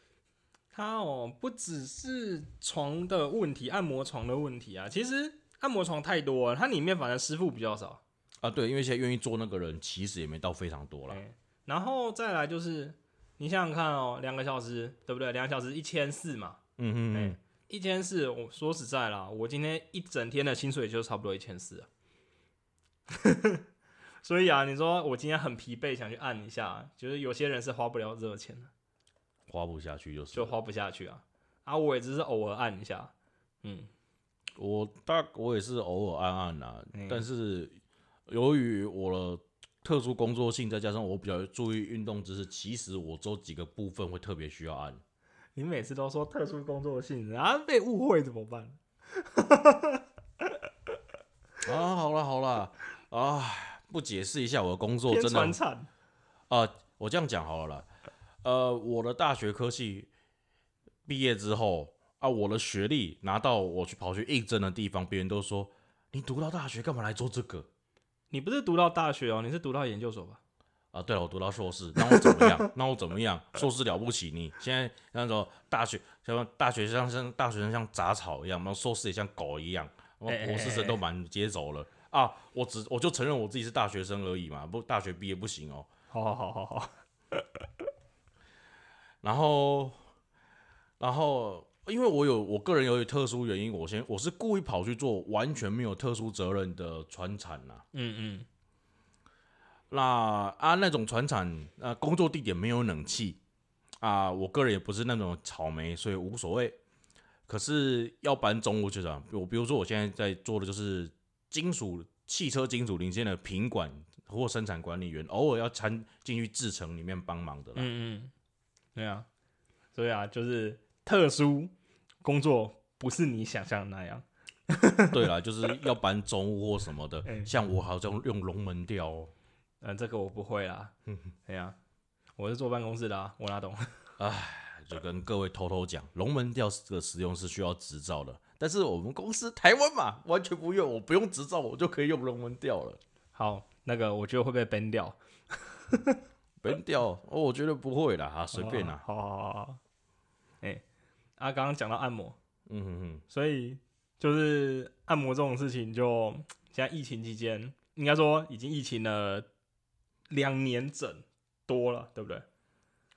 B: 它哦，不只是床的问题，按摩床的问题啊，其实按摩床太多了，它里面反正师傅比较少。
A: 啊，对，因为现在愿意做那个人其实也没到非常多啦。
B: 哎然后再来就是，你想想看哦，两个小时，对不对？两个小时一千四嘛，
A: 嗯哼
B: 哎一千四，我说实在啦，我今天一整天的薪水就差不多一千四啊。所以啊，你说我今天很疲惫，想去按一下，就是有些人是花不了这个钱的，
A: 花不下去就是。
B: 就花不下去啊。啊，我也只是偶尔按一下，嗯，
A: 我大我也是偶尔按按啦，
B: 嗯
A: 但是由于我的特殊工作性，再加上我比较注意运动知识，其实我这几个部分会特别需要按。
B: 你每次都说特殊工作性质啊，被误会怎么办？
A: 啊，好了好了，啊，不解释一下我的工作真的
B: 很惨，
A: 啊，我这样讲好了啦。呃，我的大学科系毕业之后啊，我的学历拿到我去跑去应征的地方，别人都说你读到大学干嘛来做这个？
B: 你不是读到大学哦，你是读到研究所吧？
A: 啊，对了，我读到硕士，那我怎么样？那我怎么样？硕士了不起你？现在那种大学，像大学像像大学生像杂草一样，然后硕士也像狗一样，然后博士生都满接走了啊！我只我就承认我自己是大学生而已嘛，不大学毕业不行哦。
B: 好好好好好，
A: 然后，然后，因为我有我个人由于特殊原因，我先我是故意跑去做完全没有特殊责任的船产呐。
B: 嗯嗯，
A: 那啊那种船厂啊，工作地点没有冷气啊，我个人也不是那种草莓，所以无所谓。可是要搬重物就这样，我比如说我现在在做的就是金属汽车金属零件的品管或生产管理员，偶尔要参进去制程里面帮忙的啦。
B: 嗯嗯，对啊，所以啊，就是特殊工作不是你想象的那样。
A: 对啦，就是要搬重物或什么的，
B: 嗯
A: 像我好像用龙门吊、哦，
B: 嗯，这个我不会啦。哎呀、我是坐办公室的啊，我哪懂？
A: 就跟各位偷偷讲，龙门吊的使用是需要执照的，但是我们公司台湾嘛，完全不用，我不用执照，我就可以用龙门吊了。
B: 好，那个我觉得会被 ban 掉。
A: 不用吊哦，我觉得不会啦，啊，随便啦。
B: 好好好好。哎、啊，刚刚讲到按摩，
A: 嗯哼哼，
B: 所以就是按摩这种事情就，现在疫情期间，应该说已经疫情了两年整多了，对不对？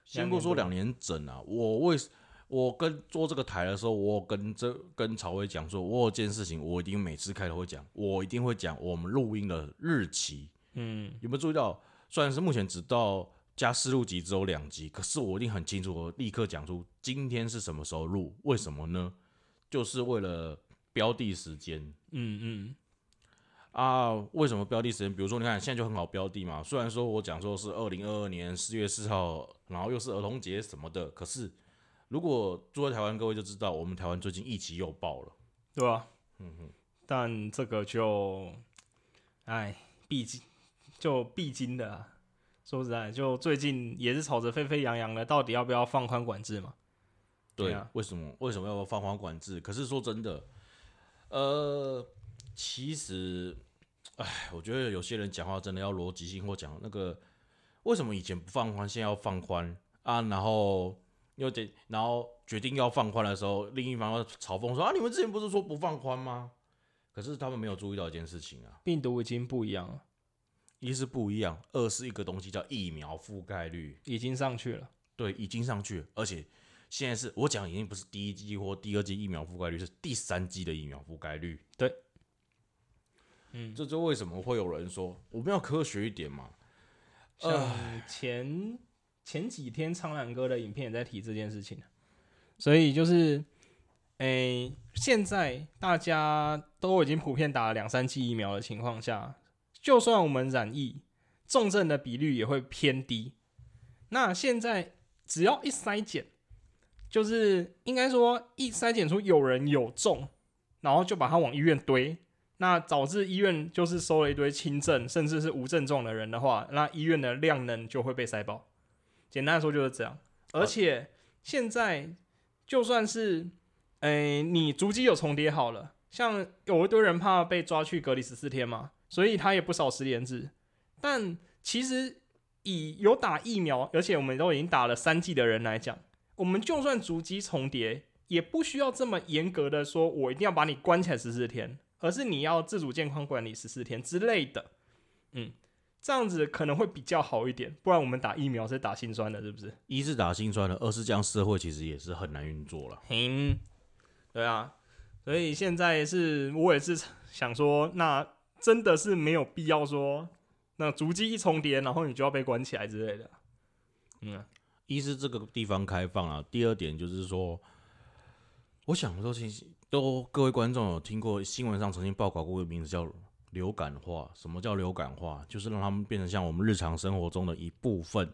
A: 先不说两年整啊，我为我跟做这个台的时候，我跟这跟曹伟讲说，我有件事情，我一定每次开头会讲，我一定会讲我们录音的日期。
B: 嗯，
A: 有没有注意到？虽然是目前只到加四录集只有两集，可是我一定很清楚，我立刻讲出今天是什么时候录，为什么呢？就是为了标的时间
B: 嗯嗯，
A: 啊。为什么标的时间？比如说，你看现在就很好标的嘛。虽然说我讲说是二零二二年四月四号，然后又是儿童节什么的，可是如果住在台湾，各位就知道我们台湾最近疫情又爆了。
B: 对吧、嗯哼，但这个就，哎，必经就必经的啊。说实在，就最近也是吵着沸沸扬扬的，到底要不要放宽管制嘛？
A: 对，
B: 对啊
A: 为什么为什么要放宽管制？可是说真的，呃，其实，哎，我觉得有些人讲话真的要逻辑性，或讲那个为什么以前不放宽，现在要放宽啊？然后又得，然后决定要放宽的时候，另一方要嘲讽说啊，你们之前不是说不放宽吗？可是他们没有注意到一件事情啊，
B: 病毒已经不一样了，
A: 一是不一样，二是一个东西叫疫苗覆盖率，
B: 已经上去了。
A: 对，已经上去了，而且现在是我讲已经不是第一季或第二季疫苗覆盖率，是第三季的疫苗覆盖率。
B: 对，嗯，
A: 这就为什么会有人说我们要科学一点嘛？
B: 像前前几天苍兰哥的影片也在提这件事情，所以就是，诶、现在大家都已经普遍打了两三剂疫苗的情况下，就算我们染疫，重症的比率也会偏低。那现在只要一筛检，就是应该说一筛检出有人有中，然后就把他往医院堆，那导致医院就是收了一堆轻症甚至是无症状的人的话，那医院的量能就会被塞爆。简单来说就是这样。而且现在就算是，诶、你足迹有重叠好了，像有一堆人怕被抓去隔离十四天嘛，所以他也不少十连制。但其实以有打疫苗，而且我们都已经打了三剂的人来讲，我们就算足迹重叠，也不需要这么严格的说，我一定要把你关起来十四天，而是你要自主健康管理十四天之类的。嗯，这样子可能会比较好一点，不然我们打疫苗是打心酸的，是不是？
A: 一是打心酸的，二是这样社会其实也是很难运作了。
B: 嗯，对啊，所以现在是我也是想说，那真的是没有必要说，那足迹一重叠，然后你就要被关起来之类的。嗯啊，
A: 一是这个地方开放啊，第二点就是说，我想说，其实都各位观众有听过新闻上曾经报道过一个名字叫流感化。什么叫流感化？就是让他们变成像我们日常生活中的一部分。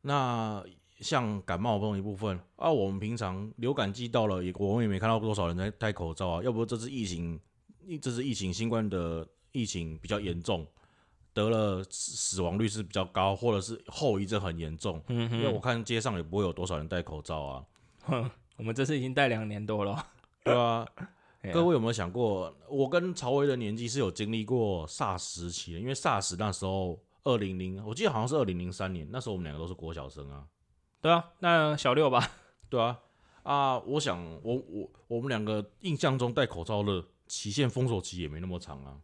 A: 那像感冒中的一部分啊，我们平常流感季到了，也我们也没看到多少人在戴口罩啊。要不这次疫情，这次疫情新冠的疫情比较严重，得了死死亡率是比较高，或者是后遗症很严重。
B: 嗯
A: 因为我看街上也不会有多少人戴口罩啊，
B: 哼，我们这次已经戴两年多了。
A: 对啊。各位有没有想过，我跟曹威的年纪是有经历过 SARS 时期的？因为 SARS 那时候二零零，我记得好像是二零零三年，那时候我们两个都是国小生啊。
B: 对啊，那小六吧，
A: 对啊，啊，我想我我我们两个印象中戴口罩的期限封锁期也没那么长啊。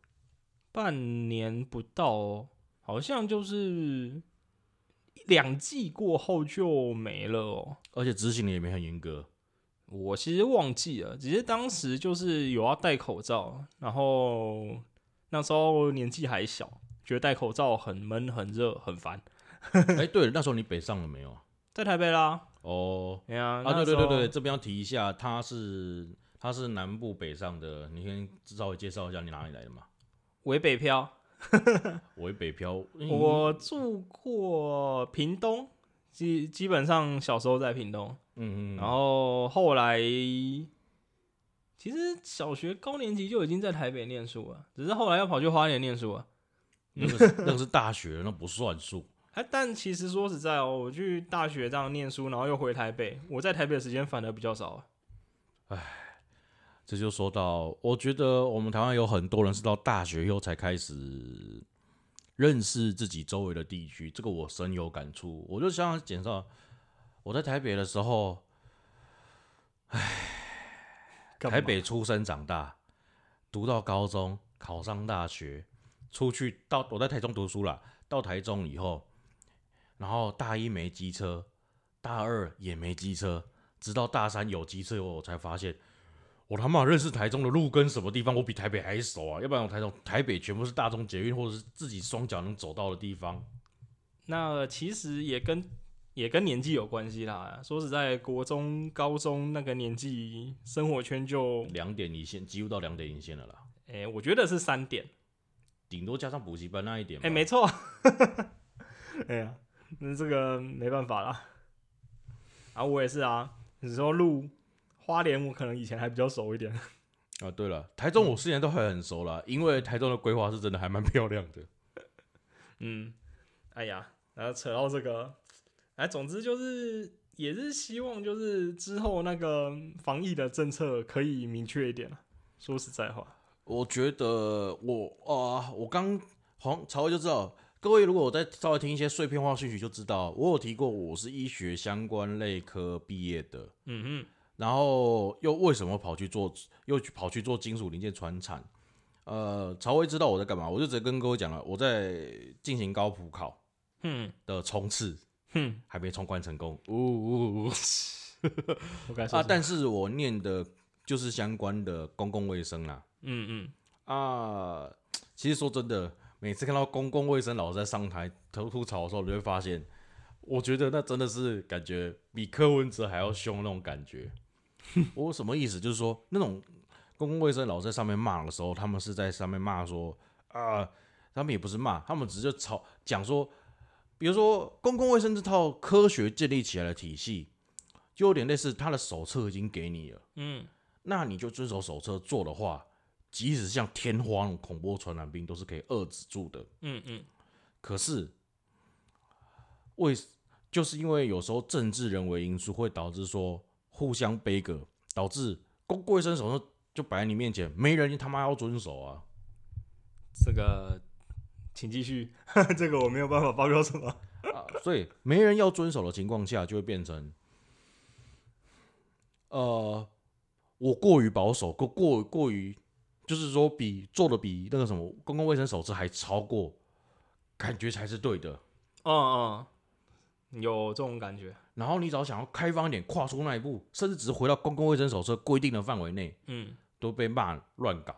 B: 半年不到哦，好像就是两季过后就没了哦。
A: 而且执行的也没很严格。
B: 我其实忘记了，只是当时就是有要戴口罩，然后那时候年纪还小，觉得戴口罩很闷、很热、很烦。
A: 哎、对了，那时候你北上了没有啊？
B: 在台北啦。
A: 哦，
B: 哎呀，
A: 啊，
B: 那时候
A: 对对对对，这边要提一下，他是他是南部北上的，你先稍微介绍一下你哪里来的嘛？
B: 为 北漂，
A: 我为北漂，嗯
B: 我住过屏东，基基本上小时候在屏东，
A: 嗯嗯，
B: 然后后来其实小学高年级就已经在台北念书了，只是后来要跑去花莲念书啊。
A: 那个是 那个是大学，那不算数。
B: 哎，但其实说实在哦，我去大学这样念书，然后又回台北，我在台北的时间反而比较少啊。
A: 这就说到，我觉得我们台湾有很多人是到大学以后才开始认识自己周围的地区，这个我深有感触。我就想介绍，我在台北的时候，
B: 干嘛
A: 台北出生长大，读到高中，考上大学，出去到我在台中读书了，到台中以后，然后大一没机车，大二也没机车，直到大三有机车以后，我才发现，我他妈认识台中的路跟什么地方，我比台北还熟啊！要不然我台中台北全部是大众捷运或者是自己双脚能走到的地方。
B: 那其实也跟也跟年纪有关系啦。说实在，国中、高中那个年纪，生活圈就，
A: 两点一线，几乎到两点一线了啦，
B: 哎、我觉得是三点。
A: 顶多加上补习班那一点吧。
B: 哎、没错。哎呀，那这个没办法啦。啊，我也是啊。你说路花莲，我可能以前还比较熟一点。
A: 啊，对了，台中我之前都还很熟啦，因为台中的规划是真的还蛮漂亮的。
B: 嗯，哎呀，然后扯到这个，哎，总之就是也是希望就是之后那个防疫的政策可以明确一点了。说实在话，
A: 我觉得我啊、我刚黄曹伟就知道，各位如果我再稍微听一些碎片化讯息，就知道我有提过我是医学相关类科毕业的，
B: 嗯
A: 然后又为什么跑去做，又去跑去做金属零件传产？呃，曹威知道我在干嘛，我就直接跟各位讲了，我在进行高普考的冲刺，
B: 哼，
A: 还没冲关成功，呜呜呜啊！但是我念的就是相关的公共卫生啦，
B: 嗯嗯，
A: 啊，其实说真的，每次看到公共卫生老师在上台吐吐槽的时候，你会发现，我觉得那真的是感觉比柯文哲还要凶那种感觉。我什么意思？就是说，那种公共卫生老师在上面骂的时候，他们是在上面骂说啊、他们也不是骂，他们只是吵讲说，比如说公共卫生这套科学建立起来的体系，就有点类似他的手册已经给你了。
B: 嗯，
A: 那你就遵守手册做的话，即使像天花那种恐怖传染病都是可以遏制住的。
B: 嗯嗯，
A: 可是为就是因为有时候政治人为因素会导致说互相背锅，导致公共卫生手册就摆在你面前，没人他妈要遵守啊。
B: 这个请继续，这个我没有办法发表什么。
A: 啊，所以没人要遵守的情况下，就会变成，呃，我过于保守，过过过于，就是说比做的比那个什么公共卫生手册还超过，感觉才是对的。
B: 嗯嗯，有这种感觉。
A: 然后你只要想要开放一点，跨出那一步，甚至只是回到公共卫生手册规定的范围内，
B: 嗯，
A: 都被骂乱搞，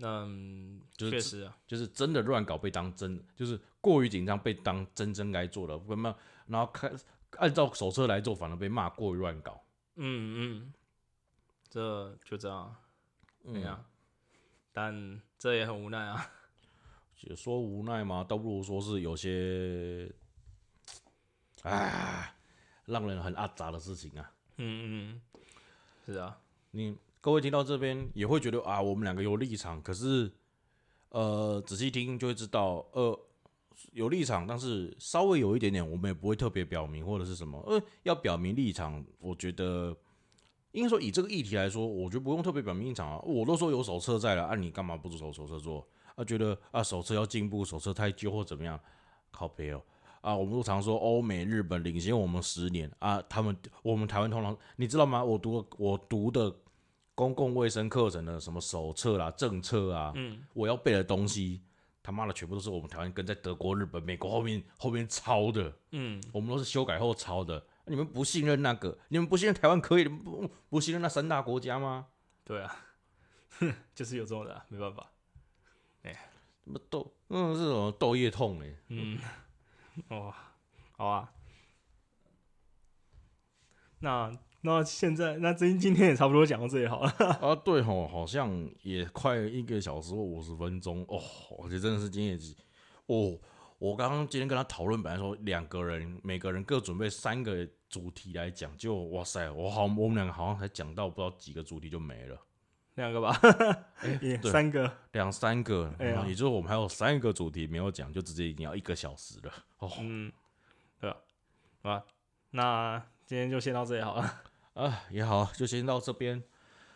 B: 嗯，
A: 就是
B: 确实啊，
A: 就是真的乱搞被当真，就是过于紧张被当真真该做的，不嘛，然后开按照手册来做，反而被骂过于乱搞。
B: 嗯嗯，这就这样，
A: 嗯。
B: 对呀、但这也很无奈啊。
A: 也说无奈嘛，倒不如说是有些，啊，让人很阿杂的事情啊。
B: 嗯嗯，是啊，
A: 你各位听到这边也会觉得啊，我们两个有立场，可是呃，仔细听就会知道，呃，有立场，但是稍微有一点点，我们也不会特别表明或者是什么。呃，要表明立场，我觉得应该说以这个议题来说，我觉得不用特别表明立场啊。我都说有手册在了，啊，你干嘛不做手册做？啊，觉得啊手册要进步，手册太旧或怎么样，靠背哦。啊，我们都常说欧美、日本领先我们十年啊，他们我们台湾通常你知道吗？我读我读的公共卫生课程的什么手册啦、政策啊，
B: 嗯，
A: 我要背的东西，他妈的全部都是我们台湾跟在德国、日本、美国后面后面抄的，
B: 嗯，
A: 我们都是修改后抄的。你们不信任那个，你们不信任台湾可以，你们不不信任那三大国家吗？
B: 对啊，哼 就是有这种的、啊，没办法。
A: 哎什么斗，嗯，是什么斗业痛嘞？
B: 嗯，哦，好啊。那那现在那今今天也差不多讲到这里好了。
A: 啊，对吼，好像也快一个小时或五十分钟哦，我觉得真的是今天也哦。我刚刚今天跟他讨论，本来说两个人每个人各准备三个主题来讲，就哇塞，我好我们两个好像才讲到不知道几个主题就没了，
B: 两个吧，
A: 对
B: 三个，
A: 两三个，
B: 哎呀
A: 也就是我们还有三个主题没有讲，就直接已经要一个小时了哦。
B: 嗯，对吧？好吧，那今天就先到这里好了。
A: 啊，也好，就先到这边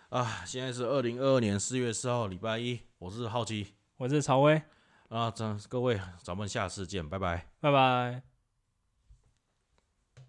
A: 啊。现在是二零二二年四月四号，礼拜一，我是好奇
B: 我是曹威，
A: 啊，咱各位，咱们下次见，拜拜。
B: 拜拜。